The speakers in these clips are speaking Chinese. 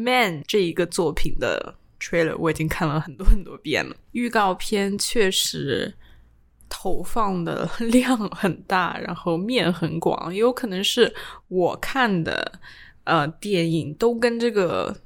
Man》这一个作品的 trailer 我已经看了很多很多遍了，预告片确实投放的量很大，然后面很广，也有可能是我看的呃电影都跟这个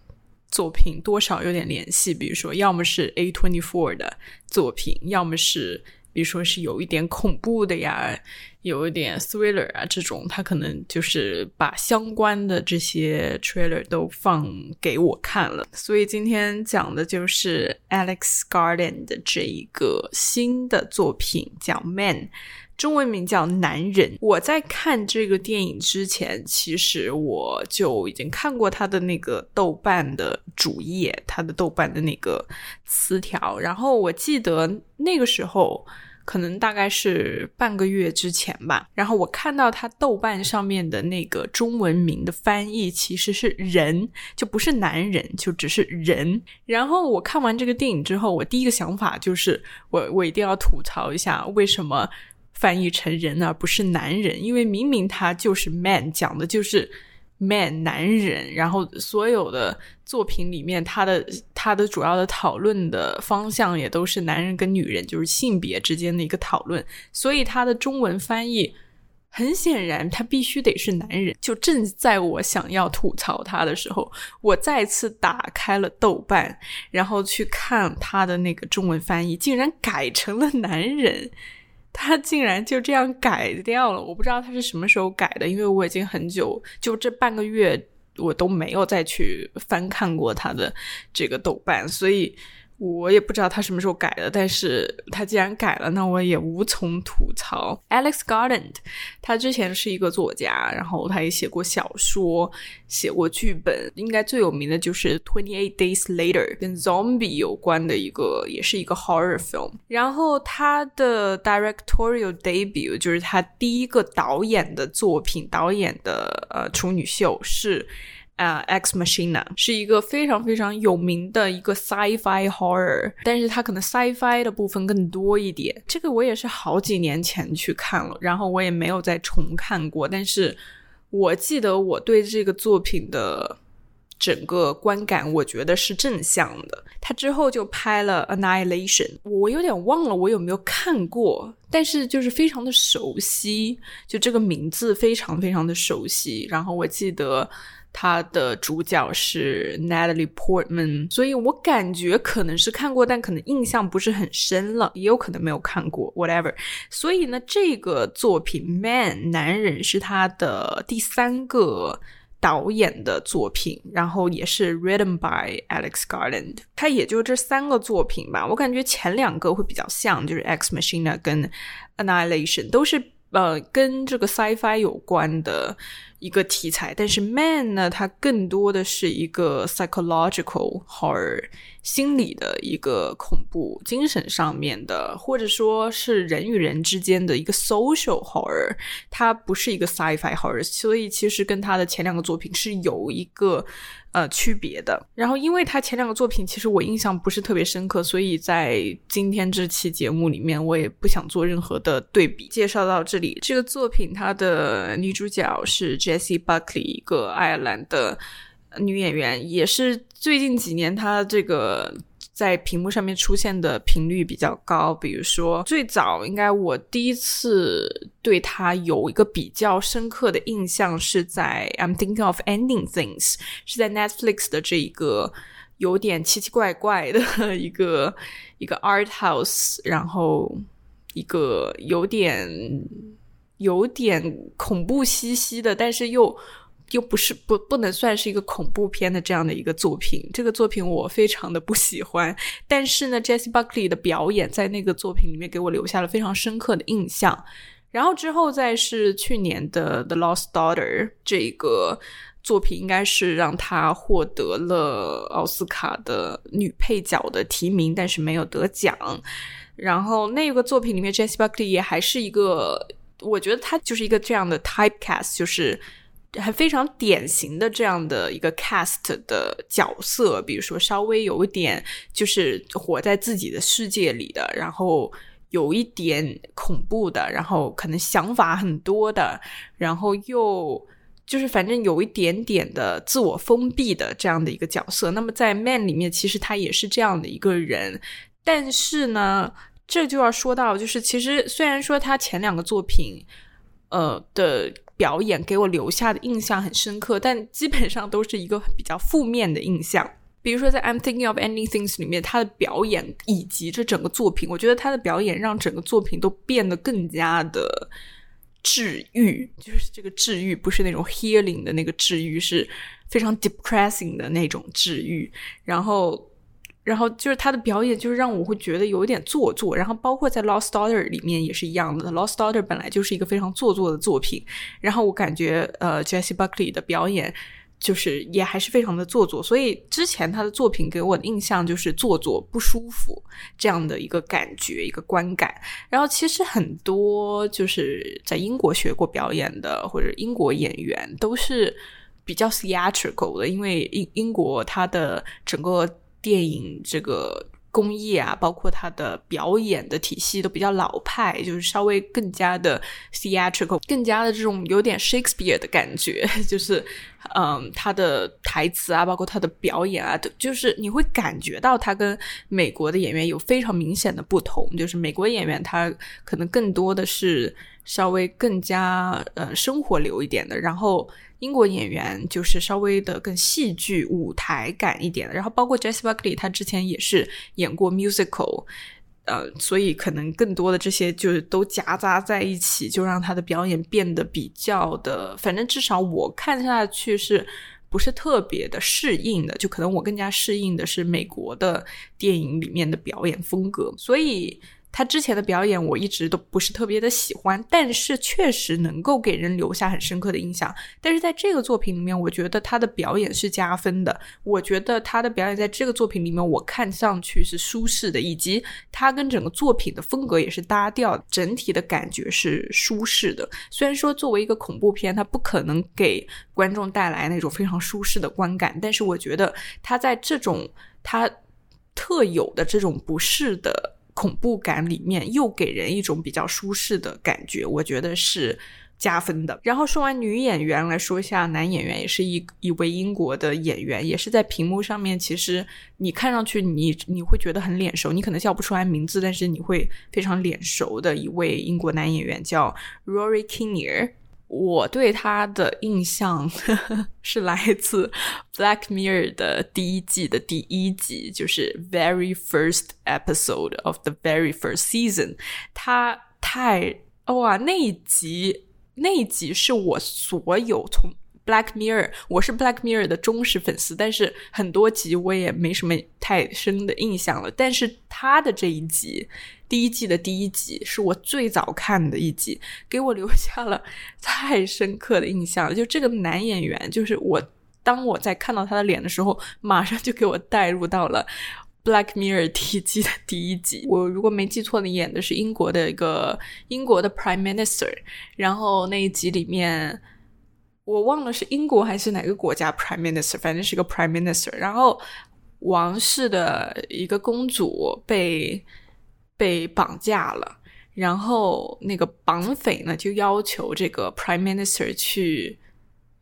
作品多少有点联系，比如说要么是 A twenty four 的作品，要么是比如说是有一点恐怖的呀。有一点 thriller 啊，这种他可能就是把相关的这些 trailer 都放给我看了，所以今天讲的就是 Alex Garden 的这一个新的作品，叫 Man，中文名叫男人。我在看这个电影之前，其实我就已经看过他的那个豆瓣的主页，他的豆瓣的那个词条，然后我记得那个时候。可能大概是半个月之前吧，然后我看到他豆瓣上面的那个中文名的翻译其实是人，就不是男人，就只是人。然后我看完这个电影之后，我第一个想法就是，我我一定要吐槽一下，为什么翻译成人而不是男人？因为明明他就是 man，讲的就是。man 男人，然后所有的作品里面，他的他的主要的讨论的方向也都是男人跟女人，就是性别之间的一个讨论。所以他的中文翻译很显然，他必须得是男人。就正在我想要吐槽他的时候，我再次打开了豆瓣，然后去看他的那个中文翻译，竟然改成了男人。他竟然就这样改掉了，我不知道他是什么时候改的，因为我已经很久，就这半个月，我都没有再去翻看过他的这个豆瓣，所以。我也不知道他什么时候改的，但是他既然改了，那我也无从吐槽。Alex Garland，他之前是一个作家，然后他也写过小说，写过剧本，应该最有名的就是《Twenty Eight Days Later》，跟 Zombie 有关的一个，也是一个 horror film。然后他的 directorial debut 就是他第一个导演的作品，导演的呃处女秀是。啊，X Machina 是一个非常非常有名的一个 sci-fi horror，但是它可能 sci-fi 的部分更多一点。这个我也是好几年前去看了，然后我也没有再重看过。但是我记得我对这个作品的整个观感，我觉得是正向的。他之后就拍了 Annihilation，我有点忘了我有没有看过，但是就是非常的熟悉，就这个名字非常非常的熟悉。然后我记得。他的主角是 Natalie Portman，所以我感觉可能是看过，但可能印象不是很深了，也有可能没有看过，whatever。所以呢，这个作品《Man》男人是他的第三个导演的作品，然后也是 written by Alex Garland。他也就这三个作品吧，我感觉前两个会比较像，就是《X Machina》跟《Annihilation》都是呃跟这个 sci-fi 有关的。一个题材，但是 Man 呢，它更多的是一个 psychological horror，心理的一个恐怖，精神上面的，或者说是人与人之间的一个 social horror，它不是一个 sci-fi horror，所以其实跟他的前两个作品是有一个。呃，区别的。然后，因为他前两个作品其实我印象不是特别深刻，所以在今天这期节目里面，我也不想做任何的对比。介绍到这里，这个作品它的女主角是这样 Jessie Buckley，一个爱尔兰的女演员，也是最近几年她这个。在屏幕上面出现的频率比较高，比如说最早应该我第一次对他有一个比较深刻的印象是在《I'm Thinking of Ending Things》，是在 Netflix 的这一个有点奇奇怪怪的 一个一个 art house，然后一个有点有点恐怖兮兮的，但是又。又不是不不能算是一个恐怖片的这样的一个作品，这个作品我非常的不喜欢。但是呢，Jesse Buckley 的表演在那个作品里面给我留下了非常深刻的印象。然后之后再是去年的《The Lost Daughter》这个作品，应该是让她获得了奥斯卡的女配角的提名，但是没有得奖。然后那个作品里面，Jesse Buckley 也还是一个，我觉得他就是一个这样的 typecast，就是。还非常典型的这样的一个 cast 的角色，比如说稍微有一点就是活在自己的世界里的，然后有一点恐怖的，然后可能想法很多的，然后又就是反正有一点点的自我封闭的这样的一个角色。那么在《Man》里面，其实他也是这样的一个人。但是呢，这就要说到，就是其实虽然说他前两个作品，呃的表演给我留下的印象很深刻，但基本上都是一个比较负面的印象。比如说在《I'm Thinking of Anythings》里面，他的表演以及这整个作品，我觉得他的表演让整个作品都变得更加的。治愈就是这个治愈，不是那种 healing 的那个治愈，是非常 depressing 的那种治愈。然后，然后就是他的表演，就是让我会觉得有一点做作。然后，包括在《Lost Daughter》里面也是一样的，《Lost Daughter》本来就是一个非常做作的作品。然后，我感觉呃，Jessie Buckley 的表演。就是也还是非常的做作，所以之前他的作品给我的印象就是做作、不舒服这样的一个感觉、一个观感。然后其实很多就是在英国学过表演的或者英国演员都是比较 theatrical 的，因为英英国它的整个电影这个。工业啊，包括他的表演的体系都比较老派，就是稍微更加的 theatrical，更加的这种有点 Shakespeare 的感觉，就是嗯，他的台词啊，包括他的表演啊，就是你会感觉到他跟美国的演员有非常明显的不同，就是美国演员他可能更多的是稍微更加呃生活流一点的，然后。英国演员就是稍微的更戏剧舞台感一点的，然后包括 Jesse Buckley 他之前也是演过 musical，呃，所以可能更多的这些就是都夹杂在一起，就让他的表演变得比较的，反正至少我看下去是不是特别的适应的，就可能我更加适应的是美国的电影里面的表演风格，所以。他之前的表演我一直都不是特别的喜欢，但是确实能够给人留下很深刻的印象。但是在这个作品里面，我觉得他的表演是加分的。我觉得他的表演在这个作品里面，我看上去是舒适的，以及他跟整个作品的风格也是搭调，整体的感觉是舒适的。虽然说作为一个恐怖片，它不可能给观众带来那种非常舒适的观感，但是我觉得他在这种他特有的这种不适的。恐怖感里面又给人一种比较舒适的感觉，我觉得是加分的。然后说完女演员，来说一下男演员，也是一一位英国的演员，也是在屏幕上面，其实你看上去你你会觉得很脸熟，你可能叫不出来名字，但是你会非常脸熟的一位英国男演员叫 Rory Kinnear。我对他的印象是来自《Black Mirror》的第一季的第一集，就是 Very First Episode of the Very First Season。他太哇，那一集那一集是我所有从。Black Mirror，我是 Black Mirror 的忠实粉丝，但是很多集我也没什么太深的印象了。但是他的这一集，第一季的第一集是我最早看的一集，给我留下了 太深刻的印象。就这个男演员，就是我当我在看到他的脸的时候，马上就给我带入到了 Black Mirror 第一季的第一集。我如果没记错，你演的是英国的一个英国的 Prime Minister，然后那一集里面。我忘了是英国还是哪个国家 prime minister，反正是个 prime minister。然后王室的一个公主被被绑架了，然后那个绑匪呢就要求这个 prime minister 去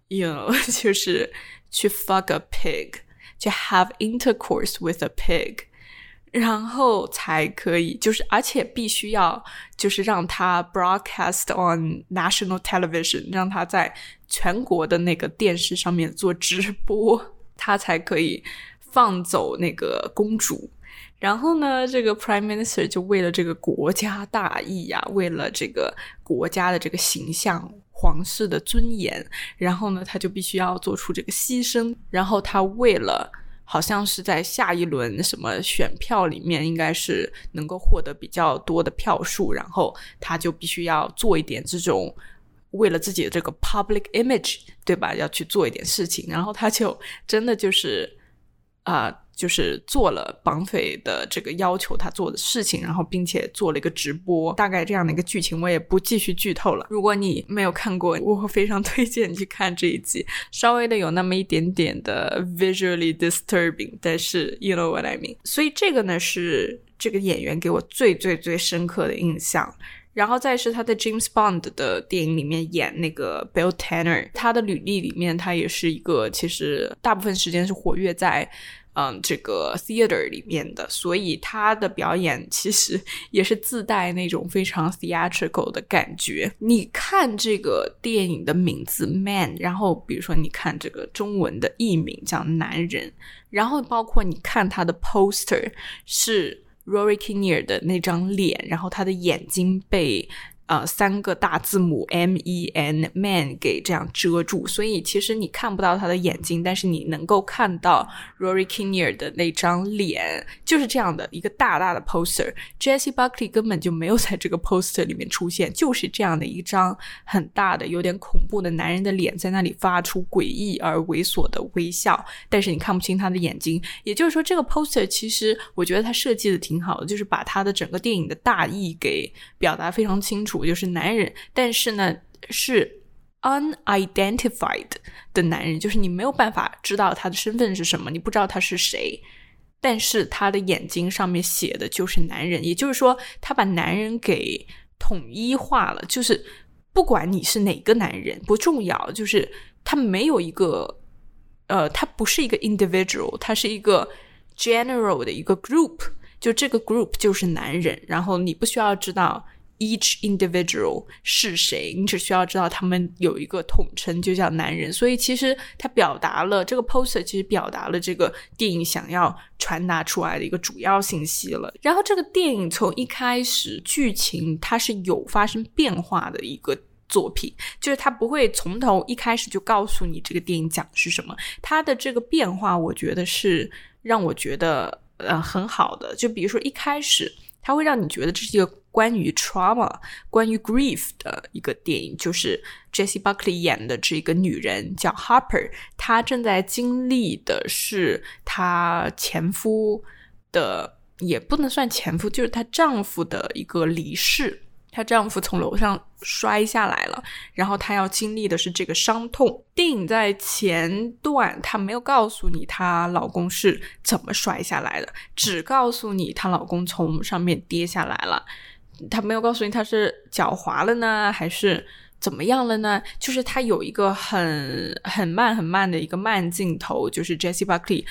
，you know，就是去 fuck a pig，去 have intercourse with a pig。然后才可以，就是而且必须要，就是让他 broadcast on national television，让他在全国的那个电视上面做直播，他才可以放走那个公主。然后呢，这个 prime minister 就为了这个国家大义呀，为了这个国家的这个形象、皇室的尊严，然后呢，他就必须要做出这个牺牲。然后他为了。好像是在下一轮什么选票里面，应该是能够获得比较多的票数，然后他就必须要做一点这种为了自己的这个 public image，对吧？要去做一点事情，然后他就真的就是啊。就是做了绑匪的这个要求他做的事情，然后并且做了一个直播，大概这样的一个剧情，我也不继续剧透了。如果你没有看过，我非常推荐你去看这一集，稍微的有那么一点点的 visually disturbing，但是 you know what I mean。所以这个呢是这个演员给我最最最深刻的印象。然后再是他在 James Bond 的电影里面演那个 Bill Tanner，他的履历里面他也是一个其实大部分时间是活跃在。嗯，这个 theater 里面的，所以他的表演其实也是自带那种非常 theatrical 的感觉。你看这个电影的名字 Man，然后比如说你看这个中文的译名叫男人，然后包括你看他的 poster 是 Rory Kinnear 的那张脸，然后他的眼睛被。呃，三个大字母 M E N Man 给这样遮住，所以其实你看不到他的眼睛，但是你能够看到 Rory Kinnear 的那张脸，就是这样的一个大大的 poster。Jesse Buckley 根本就没有在这个 poster 里面出现，就是这样的一张很大的、有点恐怖的男人的脸在那里发出诡异而猥琐的微笑，但是你看不清他的眼睛。也就是说，这个 poster 其实我觉得他设计的挺好的，就是把他的整个电影的大意给表达非常清楚。主就是男人，但是呢是 unidentified 的男人，就是你没有办法知道他的身份是什么，你不知道他是谁，但是他的眼睛上面写的就是男人，也就是说他把男人给统一化了，就是不管你是哪个男人不重要，就是他没有一个呃，他不是一个 individual，他是一个 general 的一个 group，就这个 group 就是男人，然后你不需要知道。Each individual 是谁？你只需要知道他们有一个统称，就叫男人。所以其实它表达了这个 poster，其实表达了这个电影想要传达出来的一个主要信息了。然后这个电影从一开始剧情它是有发生变化的一个作品，就是它不会从头一开始就告诉你这个电影讲的是什么。它的这个变化，我觉得是让我觉得呃很好的。就比如说一开始，它会让你觉得这是一个。关于 trauma、关于 grief 的一个电影，就是 Jessie Buckley 演的这个女人叫 Harper，她正在经历的是她前夫的，也不能算前夫，就是她丈夫的一个离世。她丈夫从楼上摔下来了，然后她要经历的是这个伤痛。电影在前段，她没有告诉你她老公是怎么摔下来的，只告诉你她老公从上面跌下来了。她没有告诉你他是脚滑了呢，还是怎么样了呢？就是她有一个很很慢很慢的一个慢镜头，就是 Jessie Buckley。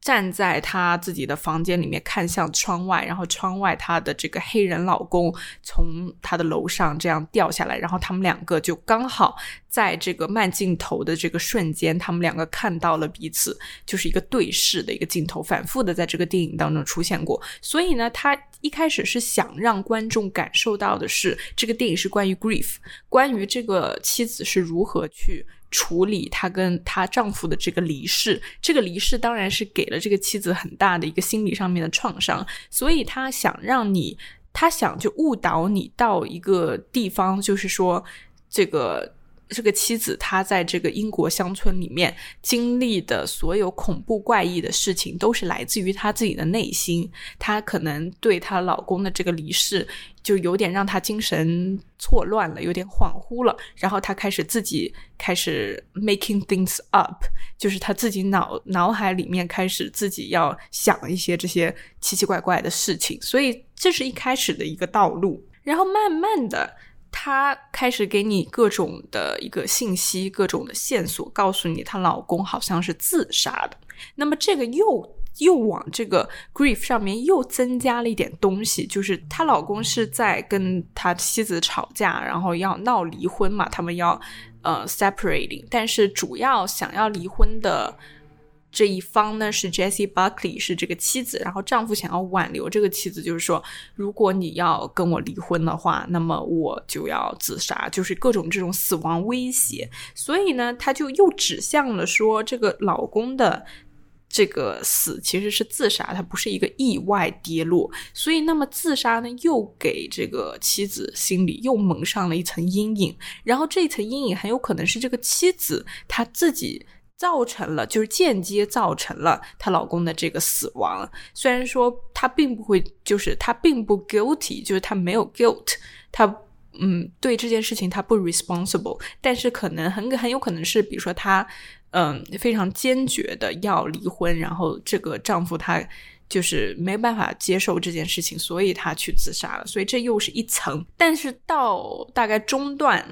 站在她自己的房间里面看向窗外，然后窗外她的这个黑人老公从她的楼上这样掉下来，然后他们两个就刚好在这个慢镜头的这个瞬间，他们两个看到了彼此，就是一个对视的一个镜头，反复的在这个电影当中出现过。所以呢，他一开始是想让观众感受到的是，这个电影是关于 grief，关于这个妻子是如何去。处理她跟她丈夫的这个离世，这个离世当然是给了这个妻子很大的一个心理上面的创伤，所以他想让你，他想就误导你到一个地方，就是说这个。这个妻子，她在这个英国乡村里面经历的所有恐怖怪异的事情，都是来自于她自己的内心。她可能对她老公的这个离世，就有点让她精神错乱了，有点恍惚了。然后她开始自己开始 making things up，就是她自己脑脑海里面开始自己要想一些这些奇奇怪怪的事情。所以这是一开始的一个道路，然后慢慢的。她开始给你各种的一个信息，各种的线索，告诉你她老公好像是自杀的。那么这个又又往这个 grief 上面又增加了一点东西，就是她老公是在跟他妻子吵架，然后要闹离婚嘛，他们要呃 separating，但是主要想要离婚的。这一方呢是 Jessie Buckley，是这个妻子，然后丈夫想要挽留这个妻子，就是说，如果你要跟我离婚的话，那么我就要自杀，就是各种这种死亡威胁。所以呢，他就又指向了说，这个老公的这个死其实是自杀，他不是一个意外跌落。所以，那么自杀呢，又给这个妻子心里又蒙上了一层阴影。然后，这一层阴影很有可能是这个妻子她自己。造成了，就是间接造成了她老公的这个死亡。虽然说她并不会，就是她并不 guilty，就是她没有 guilt，她嗯对这件事情她不 responsible，但是可能很很有可能是，比如说她嗯非常坚决的要离婚，然后这个丈夫他就是没办法接受这件事情，所以他去自杀了。所以这又是一层。但是到大概中段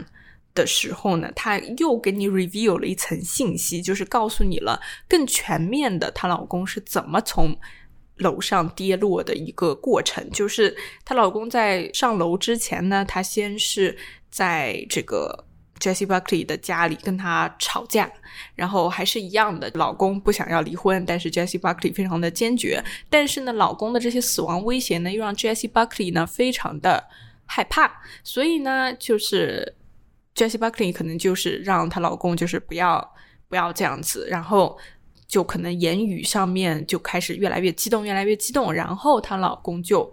的时候呢，他又给你 reveal 了一层信息，就是告诉你了更全面的她老公是怎么从楼上跌落的一个过程。就是她老公在上楼之前呢，他先是在这个。Jessie Buckley 的家里跟她吵架，然后还是一样的，老公不想要离婚，但是 Jessie Buckley 非常的坚决。但是呢，老公的这些死亡威胁呢，又让 Jessie Buckley 呢非常的害怕。所以呢，就是 Jessie Buckley 可能就是让她老公就是不要不要这样子，然后就可能言语上面就开始越来越激动，越来越激动，然后她老公就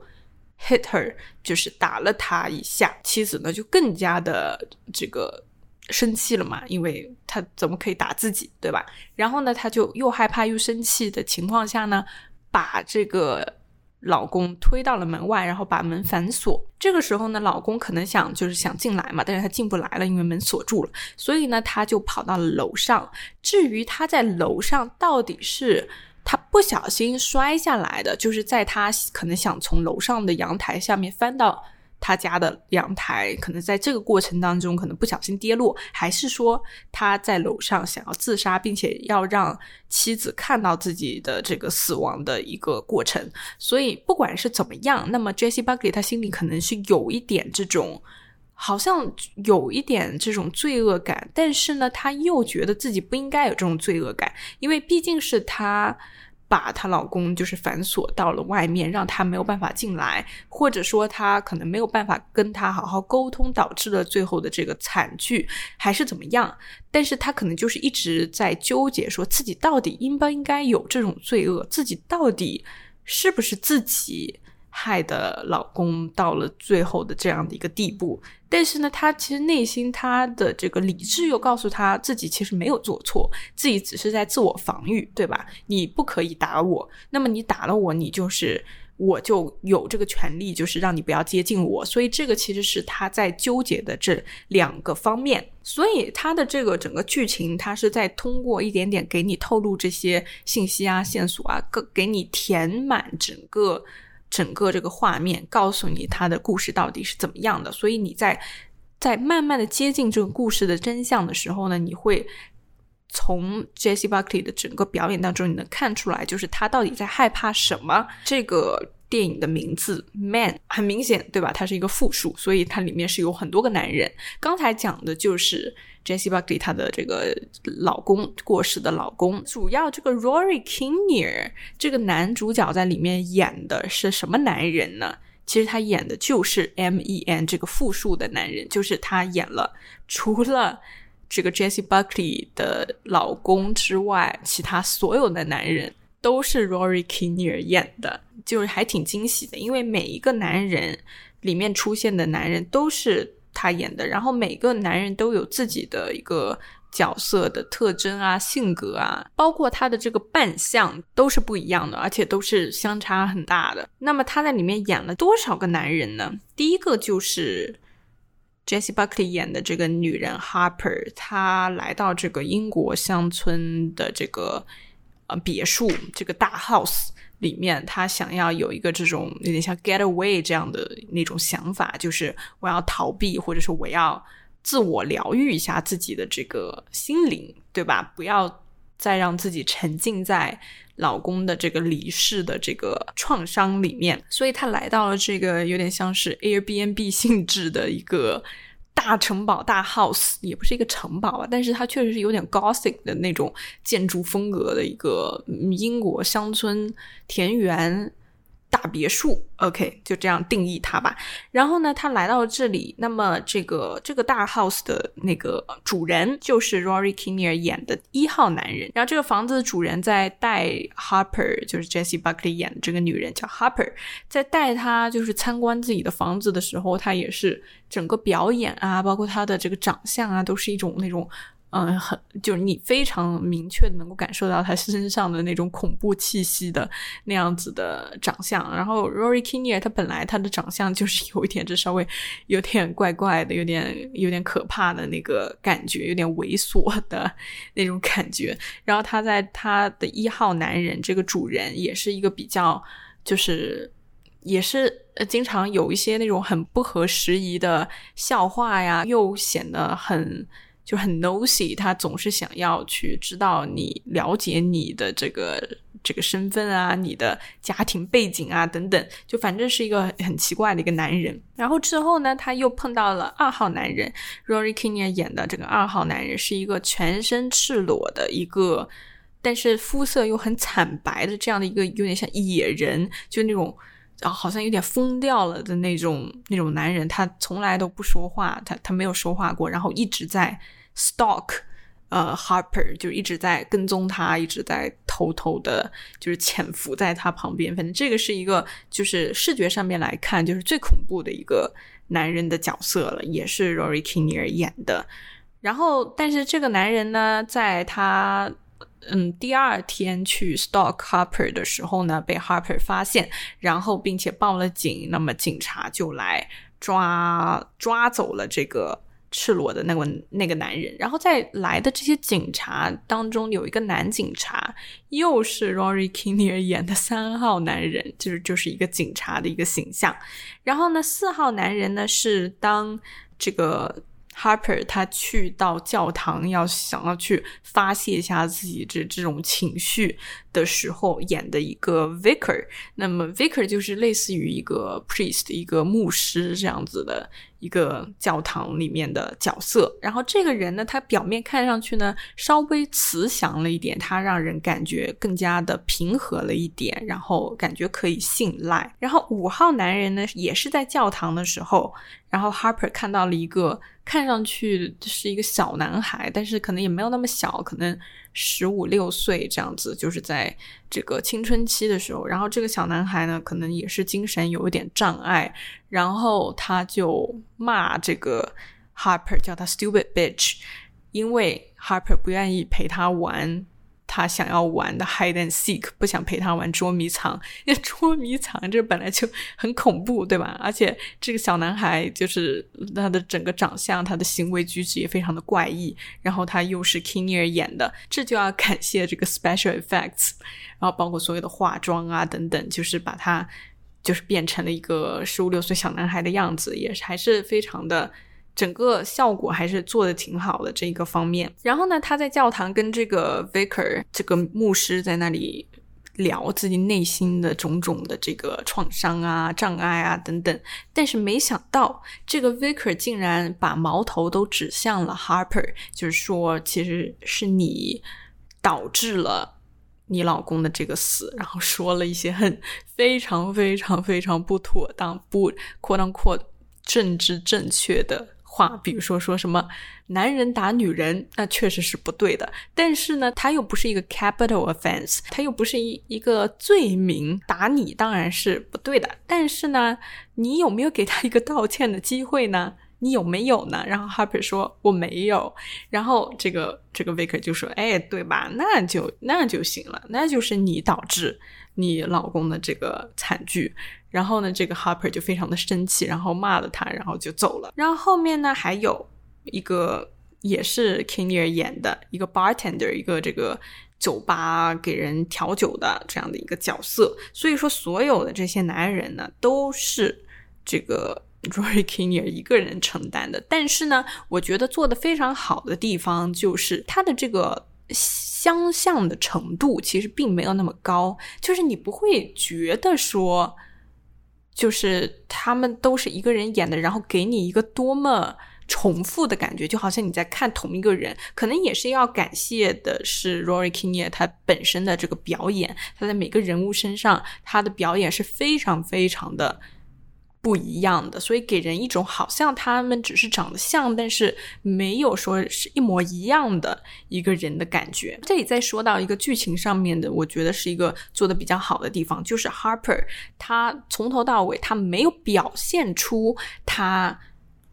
hit her，就是打了她一下。妻子呢就更加的这个。生气了嘛？因为他怎么可以打自己，对吧？然后呢，他就又害怕又生气的情况下呢，把这个老公推到了门外，然后把门反锁。这个时候呢，老公可能想就是想进来嘛，但是他进不来了，因为门锁住了。所以呢，他就跑到了楼上。至于他在楼上到底是他不小心摔下来的，就是在他可能想从楼上的阳台下面翻到。他家的阳台可能在这个过程当中可能不小心跌落，还是说他在楼上想要自杀，并且要让妻子看到自己的这个死亡的一个过程。所以不管是怎么样，那么 Jessie Buckley 他心里可能是有一点这种，好像有一点这种罪恶感，但是呢，他又觉得自己不应该有这种罪恶感，因为毕竟是他。把她老公就是反锁到了外面，让她没有办法进来，或者说她可能没有办法跟他好好沟通，导致了最后的这个惨剧，还是怎么样？但是她可能就是一直在纠结，说自己到底应不应该有这种罪恶，自己到底是不是自己。害的老公到了最后的这样的一个地步，但是呢，她其实内心她的这个理智又告诉她自己其实没有做错，自己只是在自我防御，对吧？你不可以打我，那么你打了我，你就是我就有这个权利，就是让你不要接近我。所以这个其实是她在纠结的这两个方面。所以她的这个整个剧情，她是在通过一点点给你透露这些信息啊、线索啊，给给你填满整个。整个这个画面告诉你他的故事到底是怎么样的，所以你在在慢慢的接近这个故事的真相的时候呢，你会从 Jessie Buckley 的整个表演当中，你能看出来，就是他到底在害怕什么。这个电影的名字 Man 很明显，对吧？它是一个复数，所以它里面是有很多个男人。刚才讲的就是。Jessie Buckley 她的这个老公过世的老公，主要这个 Rory Kinnear 这个男主角在里面演的是什么男人呢？其实他演的就是 M E N 这个复数的男人，就是他演了除了这个 Jessie Buckley 的老公之外，其他所有的男人都是 Rory Kinnear 演的，就是还挺惊喜的，因为每一个男人里面出现的男人都是。他演的，然后每个男人都有自己的一个角色的特征啊、性格啊，包括他的这个扮相都是不一样的，而且都是相差很大的。那么他在里面演了多少个男人呢？第一个就是 Jessie Buckley 演的这个女人 Harper，她来到这个英国乡村的这个呃别墅，这个大 house。里面他想要有一个这种有点像 get away 这样的那种想法，就是我要逃避，或者说我要自我疗愈一下自己的这个心灵，对吧？不要再让自己沉浸在老公的这个离世的这个创伤里面，所以他来到了这个有点像是 Airbnb 性质的一个。大城堡大 house 也不是一个城堡吧，但是它确实是有点 gothic 的那种建筑风格的一个英国乡村田园。大别墅，OK，就这样定义它吧。然后呢，他来到这里，那么这个这个大 house 的那个主人就是 Rory Kinnear 演的一号男人。然后这个房子的主人在带 Harper，就是 Jessie Buckley 演的这个女人叫 Harper，在带他就是参观自己的房子的时候，他也是整个表演啊，包括他的这个长相啊，都是一种那种。嗯，很就是你非常明确的能够感受到他身上的那种恐怖气息的那样子的长相。然后 Rory Kinnear 他本来他的长相就是有一点，这稍微有点怪怪的，有点有点可怕的那个感觉，有点猥琐的那种感觉。然后他在他的一号男人这个主人也是一个比较就是也是经常有一些那种很不合时宜的笑话呀，又显得很。就很 nosy，他总是想要去知道你了解你的这个这个身份啊，你的家庭背景啊等等，就反正是一个很奇怪的一个男人。然后之后呢，他又碰到了二号男人，Rory Kinnear 演的这个二号男人是一个全身赤裸的一个，但是肤色又很惨白的这样的一个有点像野人，就那种啊好像有点疯掉了的那种那种男人。他从来都不说话，他他没有说话过，然后一直在。Stalk，呃，Harper 就一直在跟踪他，一直在偷偷的，就是潜伏在他旁边。反正这个是一个，就是视觉上面来看，就是最恐怖的一个男人的角色了，也是 Rory Kinnear 演的。然后，但是这个男人呢，在他嗯第二天去 Stalk Harper 的时候呢，被 Harper 发现，然后并且报了警，那么警察就来抓抓走了这个。赤裸的那个那个男人，然后在来的这些警察当中，有一个男警察，又是 Rory Kinnear 演的三号男人，就是就是一个警察的一个形象。然后呢，四号男人呢是当这个。Harper 他去到教堂，要想要去发泄一下自己这这种情绪的时候，演的一个 Vicar。那么 Vicar 就是类似于一个 priest，一个牧师这样子的一个教堂里面的角色。然后这个人呢，他表面看上去呢稍微慈祥了一点，他让人感觉更加的平和了一点，然后感觉可以信赖。然后五号男人呢，也是在教堂的时候，然后 Harper 看到了一个。看上去是一个小男孩，但是可能也没有那么小，可能十五六岁这样子，就是在这个青春期的时候。然后这个小男孩呢，可能也是精神有一点障碍，然后他就骂这个 Harper，叫他 stupid bitch，因为 Harper 不愿意陪他玩。他想要玩的 hide and seek，不想陪他玩捉迷藏。因 为捉迷藏这本来就很恐怖，对吧？而且这个小男孩就是他的整个长相，他的行为举止也非常的怪异。然后他又是 Kinnear 演的，这就要感谢这个 special effects，然后包括所有的化妆啊等等，就是把他就是变成了一个十五六岁小男孩的样子，也是还是非常的。整个效果还是做的挺好的这一个方面。然后呢，他在教堂跟这个 vicar 这个牧师在那里聊自己内心的种种的这个创伤啊、障碍啊等等。但是没想到，这个 vicar 竟然把矛头都指向了 Harper，就是说其实是你导致了你老公的这个死，然后说了一些很非常非常非常不妥当、不扩当扩政治正确的。话，比如说说什么男人打女人，那确实是不对的。但是呢，他又不是一个 capital offense，他又不是一一个罪名，打你当然是不对的。但是呢，你有没有给他一个道歉的机会呢？你有没有呢？然后 Harper 说我没有。然后这个这个 Vicar 就说，哎，对吧？那就那就行了，那就是你导致你老公的这个惨剧。然后呢，这个 Harper 就非常的生气，然后骂了他，然后就走了。然后后面呢，还有一个也是 Kinnear 演的一个 bartender，一个这个酒吧给人调酒的这样的一个角色。所以说，所有的这些男人呢，都是这个 Rory Kinnear 一个人承担的。但是呢，我觉得做的非常好的地方就是他的这个相像的程度其实并没有那么高，就是你不会觉得说。就是他们都是一个人演的，然后给你一个多么重复的感觉，就好像你在看同一个人。可能也是要感谢的是 Rory Kinnear 他本身的这个表演，他在每个人物身上他的表演是非常非常的。不一样的，所以给人一种好像他们只是长得像，但是没有说是一模一样的一个人的感觉。这里再说到一个剧情上面的，我觉得是一个做的比较好的地方，就是 Harper 他从头到尾他没有表现出他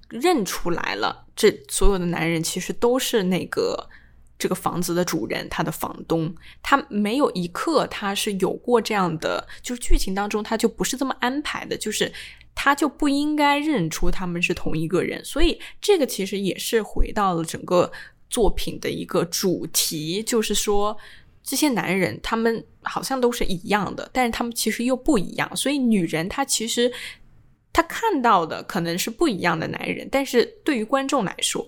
认出来了，这所有的男人其实都是那个这个房子的主人，他的房东。他没有一刻他是有过这样的，就是剧情当中他就不是这么安排的，就是他就不应该认出他们是同一个人。所以这个其实也是回到了整个作品的一个主题，就是说这些男人他们好像都是一样的，但是他们其实又不一样。所以女人她其实。她看到的可能是不一样的男人，但是对于观众来说，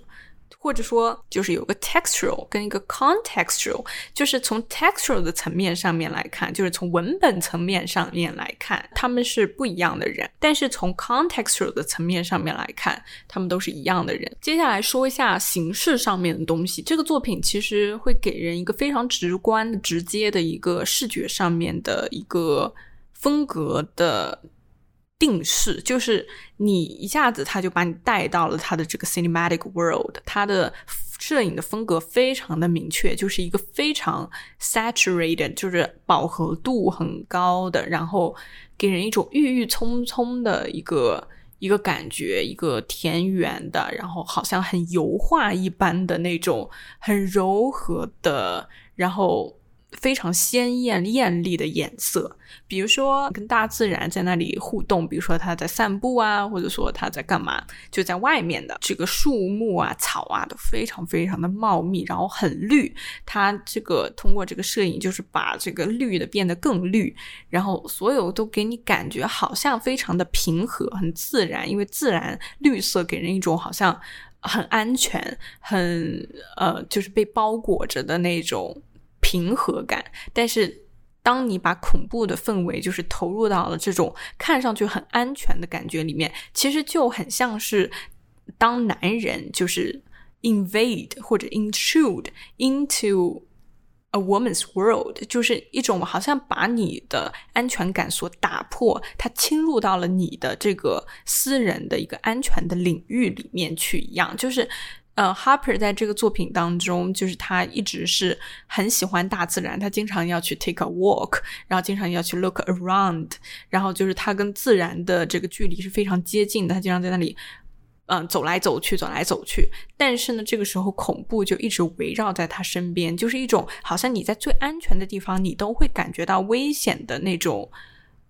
或者说就是有个 textual 跟一个 contextual，就是从 textual 的层面上面来看，就是从文本层面上面来看，他们是不一样的人；但是从 contextual 的层面上面来看，他们都是一样的人。接下来说一下形式上面的东西，这个作品其实会给人一个非常直观、直接的一个视觉上面的一个风格的。定式就是你一下子他就把你带到了他的这个 cinematic world，他的摄影的风格非常的明确，就是一个非常 saturated，就是饱和度很高的，然后给人一种郁郁葱葱的一个一个感觉，一个田园的，然后好像很油画一般的那种很柔和的，然后。非常鲜艳艳丽的颜色，比如说跟大自然在那里互动，比如说他在散步啊，或者说他在干嘛，就在外面的这个树木啊、草啊都非常非常的茂密，然后很绿。他这个通过这个摄影，就是把这个绿的变得更绿，然后所有都给你感觉好像非常的平和、很自然，因为自然绿色给人一种好像很安全、很呃，就是被包裹着的那种。平和感，但是当你把恐怖的氛围就是投入到了这种看上去很安全的感觉里面，其实就很像是当男人就是 invade 或者 intrude into a woman's world，就是一种好像把你的安全感所打破，他侵入到了你的这个私人的一个安全的领域里面去一样，就是。呃，Harper 在这个作品当中，就是他一直是很喜欢大自然，他经常要去 take a walk，然后经常要去 look around，然后就是他跟自然的这个距离是非常接近的，他经常在那里，嗯，走来走去，走来走去。但是呢，这个时候恐怖就一直围绕在他身边，就是一种好像你在最安全的地方，你都会感觉到危险的那种。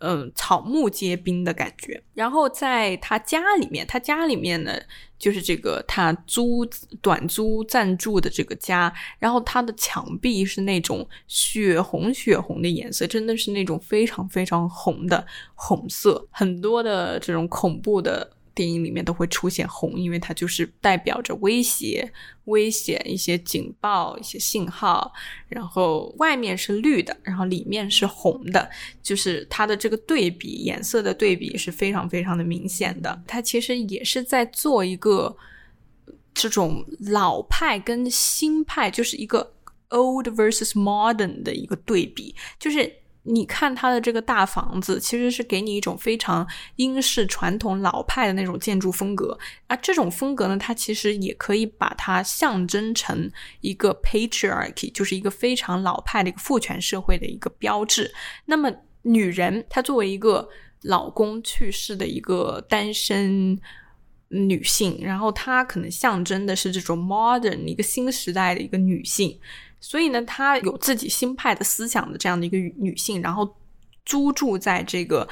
嗯，草木皆兵的感觉。然后在他家里面，他家里面呢，就是这个他租短租暂住的这个家。然后他的墙壁是那种血红血红的颜色，真的是那种非常非常红的红色。很多的这种恐怖的。电影里面都会出现红，因为它就是代表着威胁、危险、一些警报、一些信号。然后外面是绿的，然后里面是红的，就是它的这个对比颜色的对比是非常非常的明显的。它其实也是在做一个这种老派跟新派，就是一个 old versus modern 的一个对比，就是。你看它的这个大房子，其实是给你一种非常英式传统老派的那种建筑风格啊。这种风格呢，它其实也可以把它象征成一个 patriarchy，就是一个非常老派的一个父权社会的一个标志。那么，女人她作为一个老公去世的一个单身女性，然后她可能象征的是这种 modern 一个新时代的一个女性。所以呢，她有自己新派的思想的这样的一个女性，然后租住在这个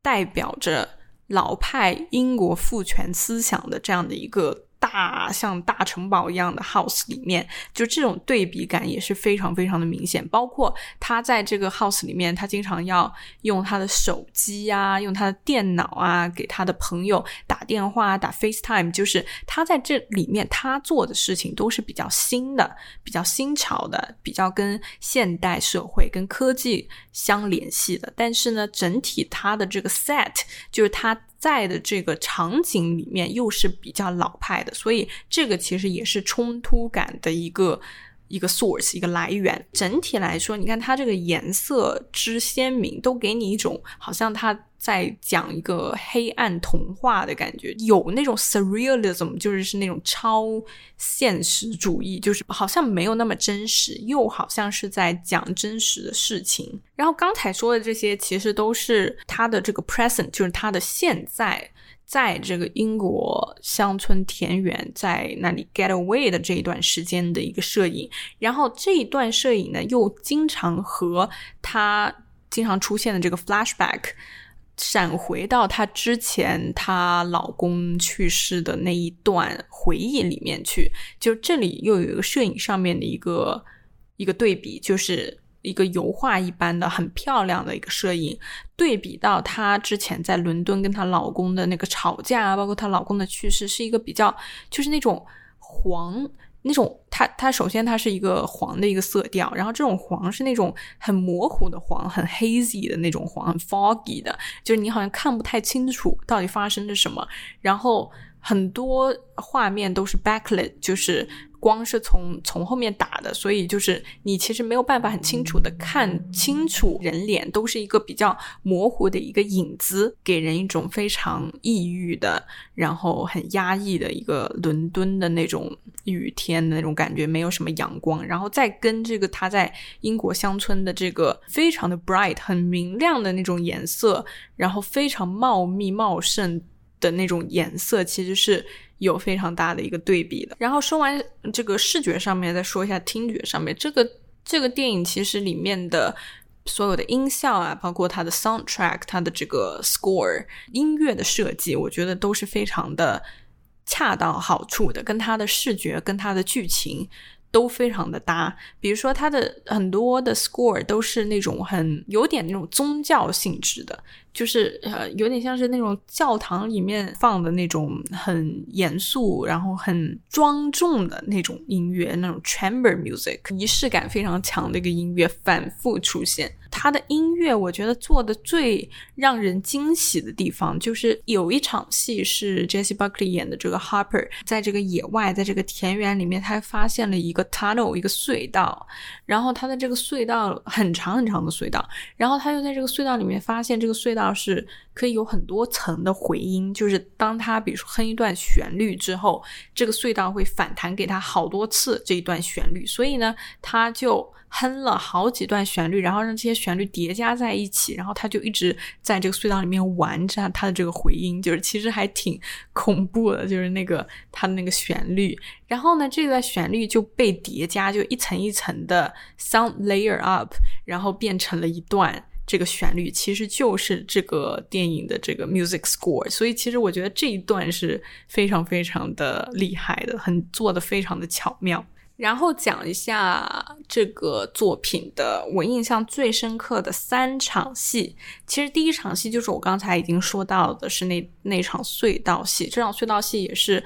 代表着老派英国父权思想的这样的一个。大像大城堡一样的 house 里面，就这种对比感也是非常非常的明显。包括他在这个 house 里面，他经常要用他的手机啊，用他的电脑啊，给他的朋友打电话、打 FaceTime。就是他在这里面，他做的事情都是比较新的、比较新潮的、比较跟现代社会、跟科技相联系的。但是呢，整体他的这个 set 就是他。在的这个场景里面又是比较老派的，所以这个其实也是冲突感的一个一个 source 一个来源。整体来说，你看它这个颜色之鲜明，都给你一种好像它。在讲一个黑暗童话的感觉，有那种 surrealism，就是是那种超现实主义，就是好像没有那么真实，又好像是在讲真实的事情。然后刚才说的这些，其实都是他的这个 present，就是他的现在在这个英国乡村田园，在那里 get away 的这一段时间的一个摄影，然后这一段摄影呢，又经常和她经常出现的这个 flashback 闪回到她之前她老公去世的那一段回忆里面去，就这里又有一个摄影上面的一个一个对比，就是。一个油画一般的很漂亮的一个摄影，对比到她之前在伦敦跟她老公的那个吵架，包括她老公的去世，是一个比较就是那种黄那种，它它首先它是一个黄的一个色调，然后这种黄是那种很模糊的黄，很 hazy 的那种黄，很 foggy 的，就是你好像看不太清楚到底发生了什么，然后很多画面都是 backlit，就是。光是从从后面打的，所以就是你其实没有办法很清楚的看清楚人脸，都是一个比较模糊的一个影子，给人一种非常抑郁的，然后很压抑的一个伦敦的那种雨天的那种感觉，没有什么阳光，然后再跟这个他在英国乡村的这个非常的 bright 很明亮的那种颜色，然后非常茂密茂盛的那种颜色，其实是。有非常大的一个对比的。然后说完这个视觉上面，再说一下听觉上面。这个这个电影其实里面的所有的音效啊，包括它的 soundtrack，它的这个 score 音乐的设计，我觉得都是非常的恰到好处的，跟它的视觉跟它的剧情都非常的搭。比如说它的很多的 score 都是那种很有点那种宗教性质的。就是呃，有点像是那种教堂里面放的那种很严肃，然后很庄重的那种音乐，那种 chamber music，仪式感非常强的一个音乐反复出现。他的音乐，我觉得做的最让人惊喜的地方，就是有一场戏是 Jessie Buckley 演的这个 Harper，在这个野外，在这个田园里面，他发现了一个 tunnel，一个隧道，然后他的这个隧道很长很长的隧道，然后他又在这个隧道里面发现这个隧道。是可以有很多层的回音，就是当他比如说哼一段旋律之后，这个隧道会反弹给他好多次这一段旋律，所以呢，他就哼了好几段旋律，然后让这些旋律叠加在一起，然后他就一直在这个隧道里面玩着他的这个回音，就是其实还挺恐怖的，就是那个他的那个旋律，然后呢，这段旋律就被叠加，就一层一层的 sound layer up，然后变成了一段。这个旋律其实就是这个电影的这个 music score，所以其实我觉得这一段是非常非常的厉害的，很做的非常的巧妙。然后讲一下这个作品的我印象最深刻的三场戏。其实第一场戏就是我刚才已经说到的，是那那场隧道戏。这场隧道戏也是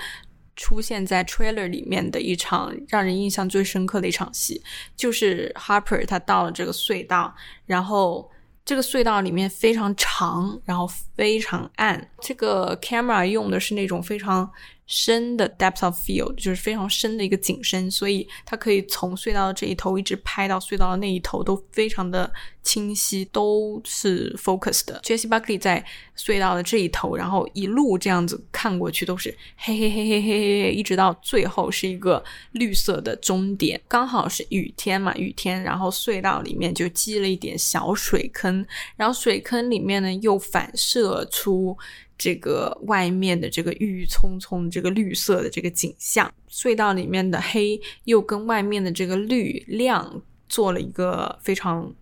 出现在 trailer 里面的一场让人印象最深刻的一场戏，就是 Harper 他到了这个隧道，然后。这个隧道里面非常长，然后非常暗。这个 camera 用的是那种非常。深的 depth of field 就是非常深的一个景深，所以它可以从隧道的这一头一直拍到隧道的那一头，都非常的清晰，都是 focus 的。Jessie Buckley 在隧道的这一头，然后一路这样子看过去都是嘿嘿嘿嘿嘿嘿，一直到最后是一个绿色的终点，刚好是雨天嘛，雨天，然后隧道里面就积了一点小水坑，然后水坑里面呢又反射出。这个外面的这个郁郁葱葱、这个绿色的这个景象，隧道里面的黑又跟外面的这个绿亮做了一个非常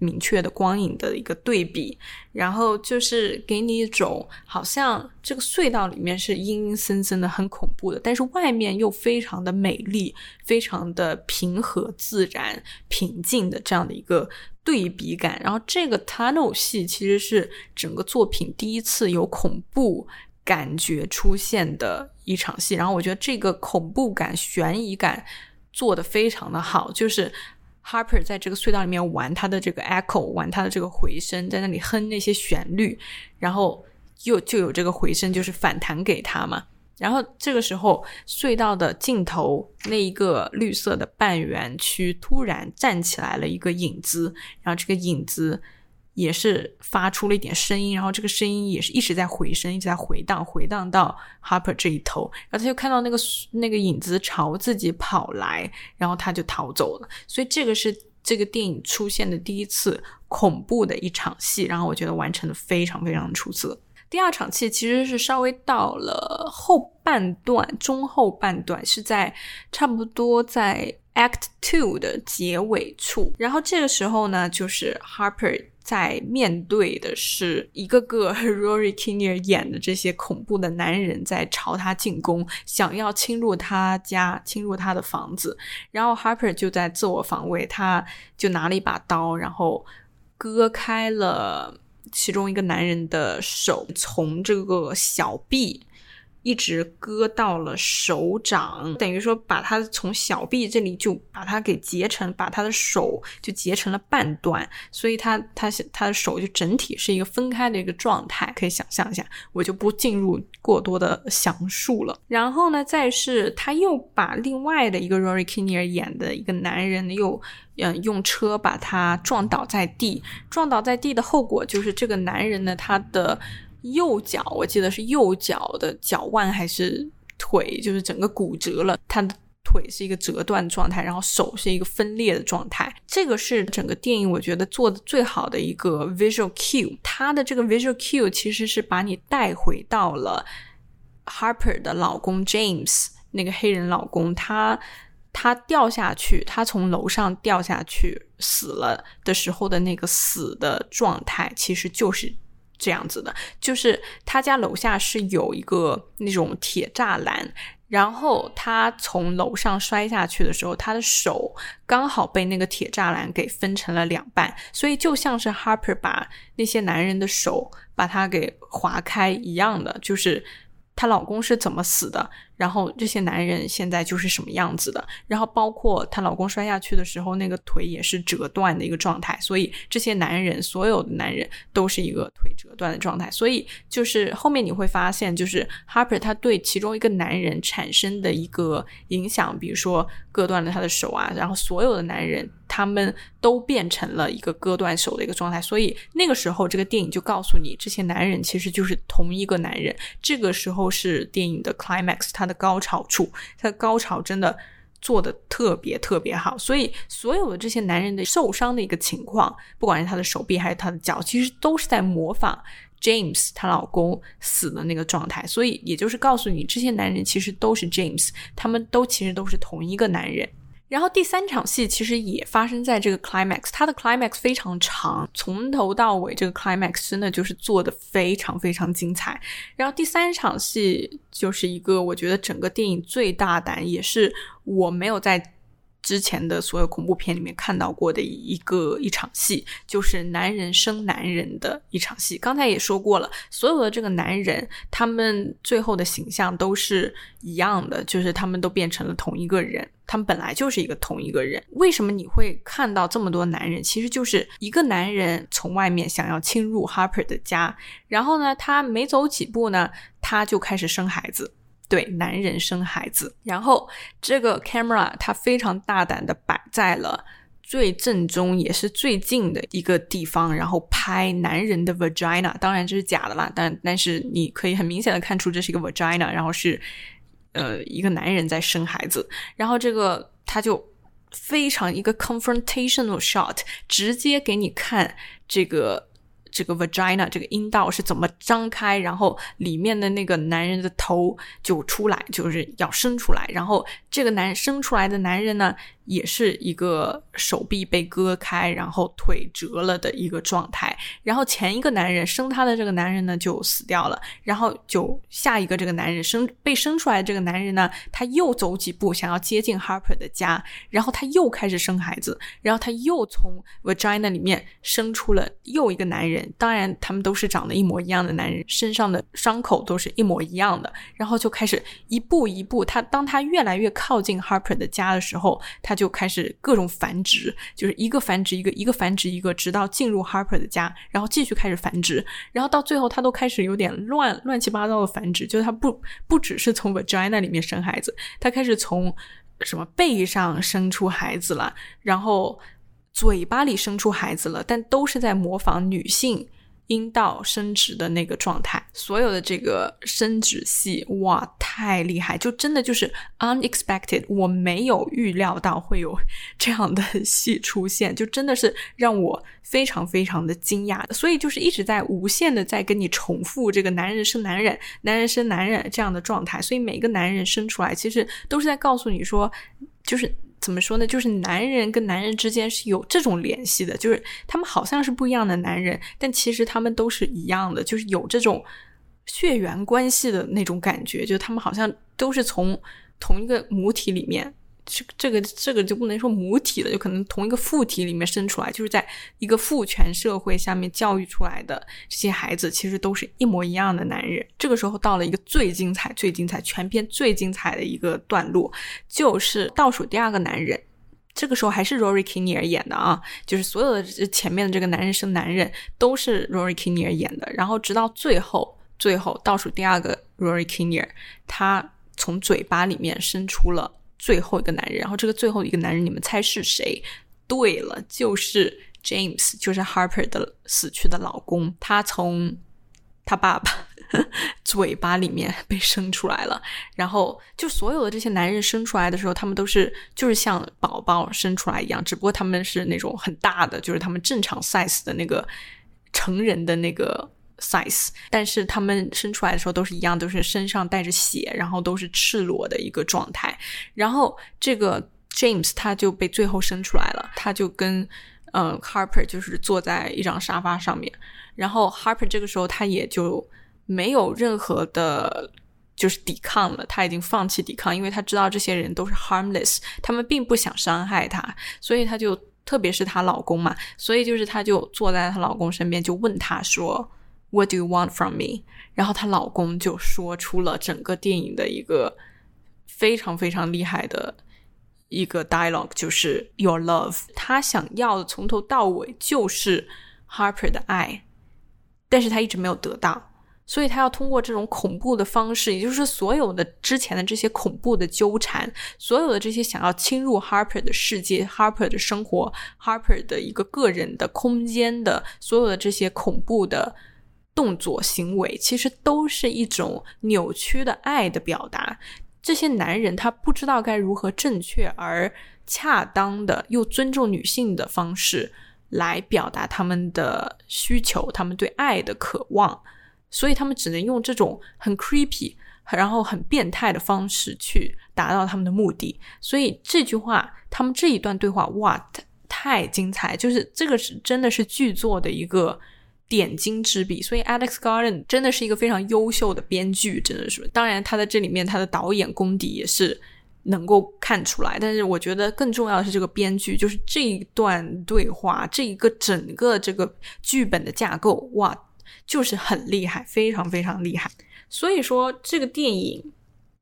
明确的光影的一个对比，然后就是给你一种好像这个隧道里面是阴阴森森的、很恐怖的，但是外面又非常的美丽、非常的平和、自然、平静的这样的一个。对比感，然后这个 tunnel 戏其实是整个作品第一次有恐怖感觉出现的一场戏，然后我觉得这个恐怖感、悬疑感做的非常的好，就是 Harper 在这个隧道里面玩他的这个 echo，玩他的这个回声，在那里哼那些旋律，然后又就有这个回声，就是反弹给他嘛。然后这个时候，隧道的尽头那一个绿色的半圆区突然站起来了一个影子，然后这个影子也是发出了一点声音，然后这个声音也是一直在回声，一直在回荡，回荡到 Harper 这一头，然后他就看到那个那个影子朝自己跑来，然后他就逃走了。所以这个是这个电影出现的第一次恐怖的一场戏，然后我觉得完成的非常非常出色。第二场戏其实是稍微到了后半段，中后半段是在差不多在 Act Two 的结尾处，然后这个时候呢，就是 Harper。在面对的是一个个 Rory Kinnear 演的这些恐怖的男人在朝他进攻，想要侵入他家，侵入他的房子。然后 Harper 就在自我防卫，他就拿了一把刀，然后割开了其中一个男人的手，从这个小臂。一直割到了手掌，等于说把他从小臂这里就把他给截成，把他的手就截成了半段，所以他他他的手就整体是一个分开的一个状态，可以想象一下，我就不进入过多的详述了。然后呢，再是他又把另外的一个 Rory Kinnear 演的一个男人又嗯用车把他撞倒在地，撞倒在地的后果就是这个男人呢他的。右脚，我记得是右脚的脚腕还是腿，就是整个骨折了。他的腿是一个折断状态，然后手是一个分裂的状态。这个是整个电影我觉得做的最好的一个 visual cue。他的这个 visual cue 其实是把你带回到了 Harper 的老公 James 那个黑人老公，他他掉下去，他从楼上掉下去死了的时候的那个死的状态，其实就是。这样子的，就是他家楼下是有一个那种铁栅栏，然后他从楼上摔下去的时候，他的手刚好被那个铁栅栏给分成了两半，所以就像是 Harper 把那些男人的手把他给划开一样的，就是她老公是怎么死的。然后这些男人现在就是什么样子的？然后包括她老公摔下去的时候，那个腿也是折断的一个状态。所以这些男人，所有的男人都是一个腿折断的状态。所以就是后面你会发现，就是 Harper 他对其中一个男人产生的一个影响，比如说割断了他的手啊，然后所有的男人他们都变成了一个割断手的一个状态。所以那个时候，这个电影就告诉你，这些男人其实就是同一个男人。这个时候是电影的 climax，他。的高潮处，他的高潮真的做的特别特别好，所以所有的这些男人的受伤的一个情况，不管是他的手臂还是他的脚，其实都是在模仿 James 她老公死的那个状态，所以也就是告诉你，这些男人其实都是 James，他们都其实都是同一个男人。然后第三场戏其实也发生在这个 climax，它的 climax 非常长，从头到尾这个 climax 真的就是做的非常非常精彩。然后第三场戏就是一个我觉得整个电影最大胆，也是我没有在。之前的所有恐怖片里面看到过的一个一场戏，就是男人生男人的一场戏。刚才也说过了，所有的这个男人，他们最后的形象都是一样的，就是他们都变成了同一个人，他们本来就是一个同一个人。为什么你会看到这么多男人？其实就是一个男人从外面想要侵入 Harper 的家，然后呢，他没走几步呢，他就开始生孩子。对，男人生孩子，然后这个 camera 它非常大胆的摆在了最正中也是最近的一个地方，然后拍男人的 vagina，当然这是假的啦，但但是你可以很明显的看出这是一个 vagina，然后是呃一个男人在生孩子，然后这个他就非常一个 confrontational shot，直接给你看这个。这个 vagina 这个阴道是怎么张开，然后里面的那个男人的头就出来，就是要伸出来，然后这个男生出来的男人呢？也是一个手臂被割开，然后腿折了的一个状态。然后前一个男人生他的这个男人呢就死掉了，然后就下一个这个男人生被生出来的这个男人呢，他又走几步想要接近 Harper 的家，然后他又开始生孩子，然后他又从 vagina 里面生出了又一个男人。当然，他们都是长得一模一样的男人，身上的伤口都是一模一样的。然后就开始一步一步，他当他越来越靠近 Harper 的家的时候，他。就开始各种繁殖，就是一个繁殖一个，一个繁殖一个，直到进入 Harper 的家，然后继续开始繁殖，然后到最后他都开始有点乱乱七八糟的繁殖，就是他不不只是从 vagina 里面生孩子，他开始从什么背上生出孩子了，然后嘴巴里生出孩子了，但都是在模仿女性阴道生殖的那个状态，所有的这个生殖戏，哇，太厉害！就真的就是 unexpected，我没有预料到会有这样的戏出现，就真的是让我非常非常的惊讶。所以就是一直在无限的在跟你重复这个男人生男人，男人生男人这样的状态。所以每个男人生出来，其实都是在告诉你说，就是。怎么说呢？就是男人跟男人之间是有这种联系的，就是他们好像是不一样的男人，但其实他们都是一样的，就是有这种血缘关系的那种感觉，就他们好像都是从同一个母体里面。这这个这个就不能说母体了，就可能同一个父体里面生出来，就是在一个父权社会下面教育出来的这些孩子，其实都是一模一样的男人。这个时候到了一个最精彩、最精彩、全篇最精彩的一个段落，就是倒数第二个男人。这个时候还是 Rory Kinnear 演的啊，就是所有的前面的这个男人生男人都是 Rory Kinnear 演的。然后直到最后，最后倒数第二个 Rory Kinnear，他从嘴巴里面生出了。最后一个男人，然后这个最后一个男人，你们猜是谁？对了，就是 James，就是 Harper 的死去的老公。他从他爸爸 嘴巴里面被生出来了。然后，就所有的这些男人生出来的时候，他们都是就是像宝宝生出来一样，只不过他们是那种很大的，就是他们正常 size 的那个成人的那个。size，但是他们生出来的时候都是一样，都是身上带着血，然后都是赤裸的一个状态。然后这个 James 他就被最后生出来了，他就跟嗯 Harper 就是坐在一张沙发上面，然后 Harper 这个时候他也就没有任何的，就是抵抗了，他已经放弃抵抗，因为他知道这些人都是 harmless，他们并不想伤害他，所以他就特别是她老公嘛，所以就是她就坐在她老公身边，就问他说。What do you want from me？然后她老公就说出了整个电影的一个非常非常厉害的一个 dialogue，就是 Your love。他想要的从头到尾就是 Harper 的爱，但是他一直没有得到，所以他要通过这种恐怖的方式，也就是所有的之前的这些恐怖的纠缠，所有的这些想要侵入 Harper 的世界、Harper 的生活、Harper 的一个个人的空间的所有的这些恐怖的。动作行为其实都是一种扭曲的爱的表达。这些男人他不知道该如何正确而恰当的又尊重女性的方式来表达他们的需求，他们对爱的渴望，所以他们只能用这种很 creepy，然后很变态的方式去达到他们的目的。所以这句话，他们这一段对话，哇，太精彩！就是这个是真的是剧作的一个。点睛之笔，所以 Alex Garland 真的是一个非常优秀的编剧，真的是。当然，他在这里面他的导演功底也是能够看出来。但是，我觉得更重要的是这个编剧，就是这一段对话，这一个整个这个剧本的架构，哇，就是很厉害，非常非常厉害。所以说，这个电影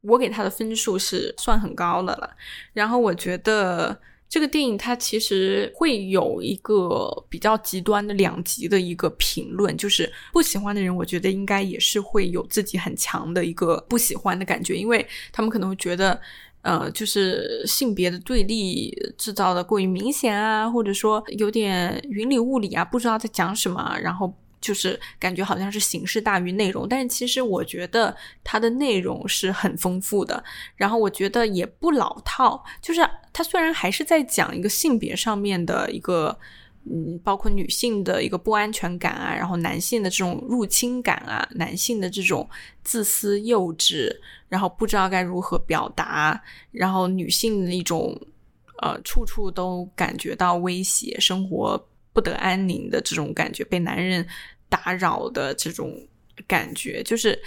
我给他的分数是算很高的了。然后，我觉得。这个电影它其实会有一个比较极端的两极的一个评论，就是不喜欢的人，我觉得应该也是会有自己很强的一个不喜欢的感觉，因为他们可能会觉得，呃，就是性别的对立制造的过于明显啊，或者说有点云里雾里啊，不知道在讲什么，然后。就是感觉好像是形式大于内容，但是其实我觉得它的内容是很丰富的，然后我觉得也不老套。就是它虽然还是在讲一个性别上面的一个，嗯，包括女性的一个不安全感啊，然后男性的这种入侵感啊，男性的这种自私幼稚，然后不知道该如何表达，然后女性的一种呃处处都感觉到威胁，生活。不得安宁的这种感觉，被男人打扰的这种感觉，就是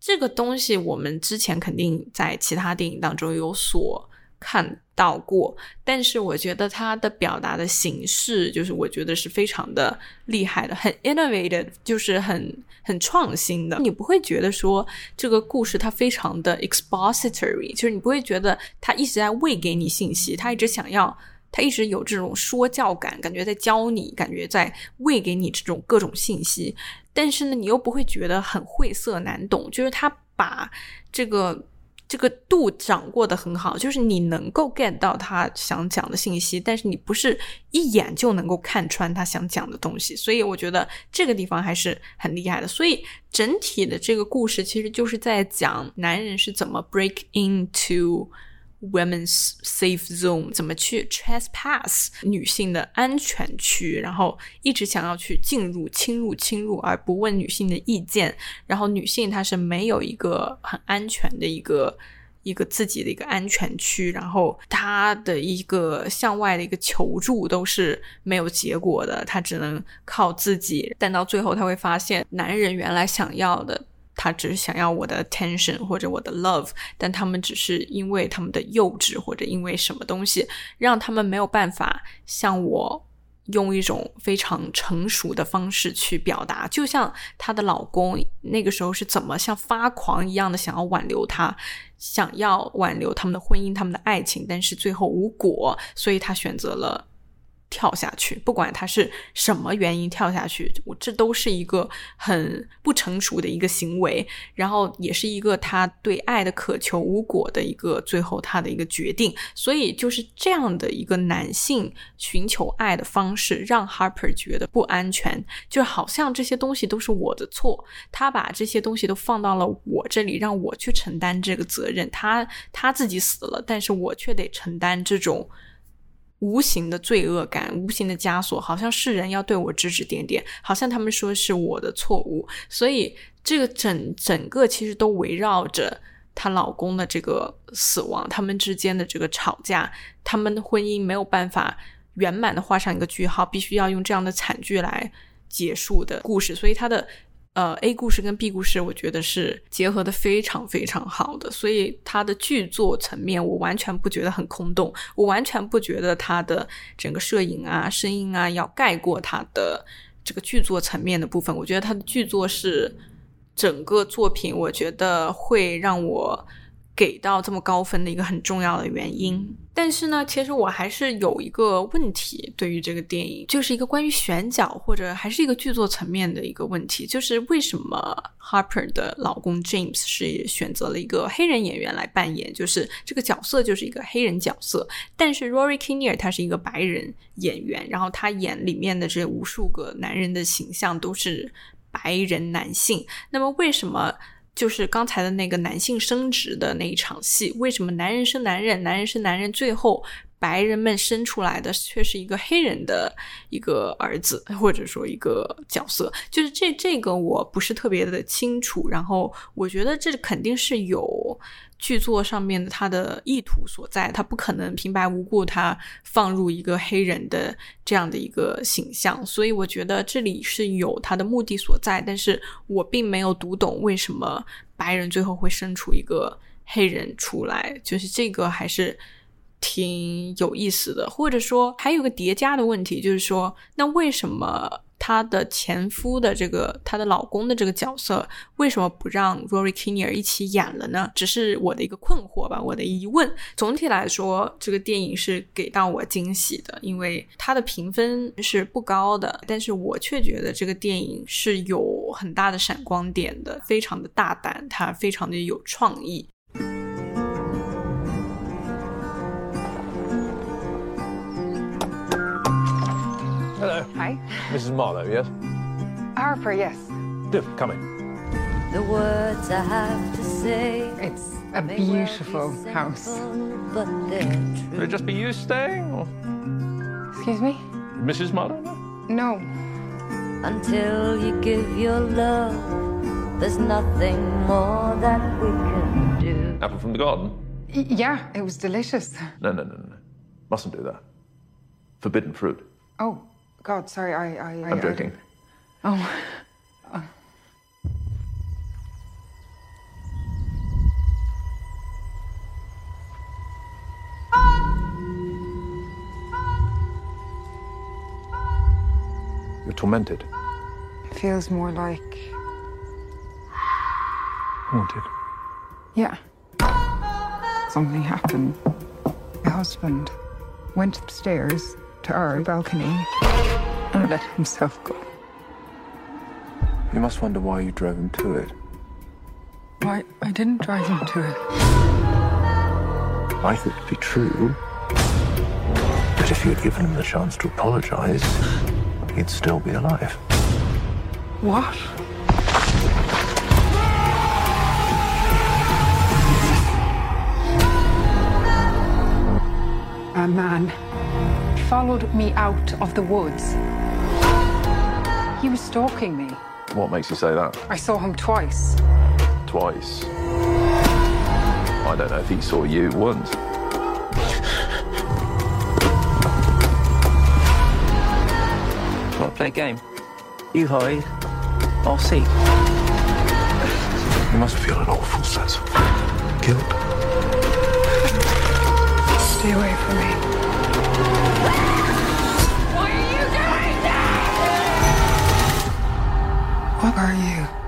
这个东西，我们之前肯定在其他电影当中有所看到过，但是我觉得它的表达的形式，就是我觉得是非常的厉害的，很 innovative，就是很很创新的。你不会觉得说这个故事它非常的 expository，就是你不会觉得它一直在喂给你信息，它一直想要。他一直有这种说教感，感觉在教你，感觉在喂给你这种各种信息，但是呢，你又不会觉得很晦涩难懂。就是他把这个这个度掌握的很好，就是你能够 get 到他想讲的信息，但是你不是一眼就能够看穿他想讲的东西，所以我觉得这个地方还是很厉害的。所以整体的这个故事其实就是在讲男人是怎么 break into。Women's safe zone 怎么去 trespass 女性的安全区，然后一直想要去进入、侵入、侵入，而不问女性的意见。然后女性她是没有一个很安全的一个一个自己的一个安全区，然后她的一个向外的一个求助都是没有结果的，她只能靠自己。但到最后，她会发现男人原来想要的。他只是想要我的 attention 或者我的 love，但他们只是因为他们的幼稚或者因为什么东西，让他们没有办法向我用一种非常成熟的方式去表达。就像她的老公那个时候是怎么像发狂一样的想要挽留她，想要挽留他们的婚姻、他们的爱情，但是最后无果，所以她选择了。跳下去，不管他是什么原因跳下去，我这都是一个很不成熟的一个行为，然后也是一个他对爱的渴求无果的一个最后他的一个决定。所以就是这样的一个男性寻求爱的方式，让 Harper 觉得不安全，就好像这些东西都是我的错，他把这些东西都放到了我这里，让我去承担这个责任。他他自己死了，但是我却得承担这种。无形的罪恶感，无形的枷锁，好像世人要对我指指点点，好像他们说是我的错误，所以这个整整个其实都围绕着她老公的这个死亡，他们之间的这个吵架，他们的婚姻没有办法圆满的画上一个句号，必须要用这样的惨剧来结束的故事，所以他的。呃，A 故事跟 B 故事，我觉得是结合的非常非常好的，所以它的剧作层面，我完全不觉得很空洞，我完全不觉得它的整个摄影啊、声音啊要盖过它的这个剧作层面的部分。我觉得它的剧作是整个作品，我觉得会让我。给到这么高分的一个很重要的原因，但是呢，其实我还是有一个问题，对于这个电影，就是一个关于选角或者还是一个剧作层面的一个问题，就是为什么 Harper 的老公 James 是选择了一个黑人演员来扮演，就是这个角色就是一个黑人角色，但是 Rory Kinnear 他是一个白人演员，然后他演里面的这无数个男人的形象都是白人男性，那么为什么？就是刚才的那个男性生殖的那一场戏，为什么男人生男人，男人生男人，最后白人们生出来的却是一个黑人的一个儿子，或者说一个角色？就是这这个我不是特别的清楚，然后我觉得这肯定是有。剧作上面的他的意图所在，他不可能平白无故他放入一个黑人的这样的一个形象，所以我觉得这里是有他的目的所在，但是我并没有读懂为什么白人最后会生出一个黑人出来，就是这个还是挺有意思的，或者说还有个叠加的问题，就是说那为什么？她的前夫的这个，她的老公的这个角色，为什么不让 Rory Kinnear 一起演了呢？只是我的一个困惑吧，我的疑问。总体来说，这个电影是给到我惊喜的，因为它的评分是不高的，但是我却觉得这个电影是有很大的闪光点的，非常的大胆，它非常的有创意。Hi. Mrs. Marlowe, yes? Harper, yes. Do, come in. The words I have to say. It's a beautiful house. But Will it just be you staying, or? Excuse me? Mrs. Marlowe? No. Until you give your love, there's nothing more that we can do. Apple from the garden? Y yeah, it was delicious. No, no, no, no. Mustn't do that. Forbidden fruit. Oh. God, sorry, I. I I'm joking. I oh. oh. You're tormented. It feels more like. Haunted. Yeah. Something happened. My husband went upstairs to our balcony and let himself go. You must wonder why you drove him to it. Why, I didn't drive him to it. I thought to be true. That if you had given him the chance to apologize, he'd still be alive. What? A man followed me out of the woods. He was stalking me. What makes you say that? I saw him twice. Twice. I don't know if he saw you once. Want to play a game? You hide, I'll see. You must feel an awful sense of guilt. Stay away from me. fuck are you?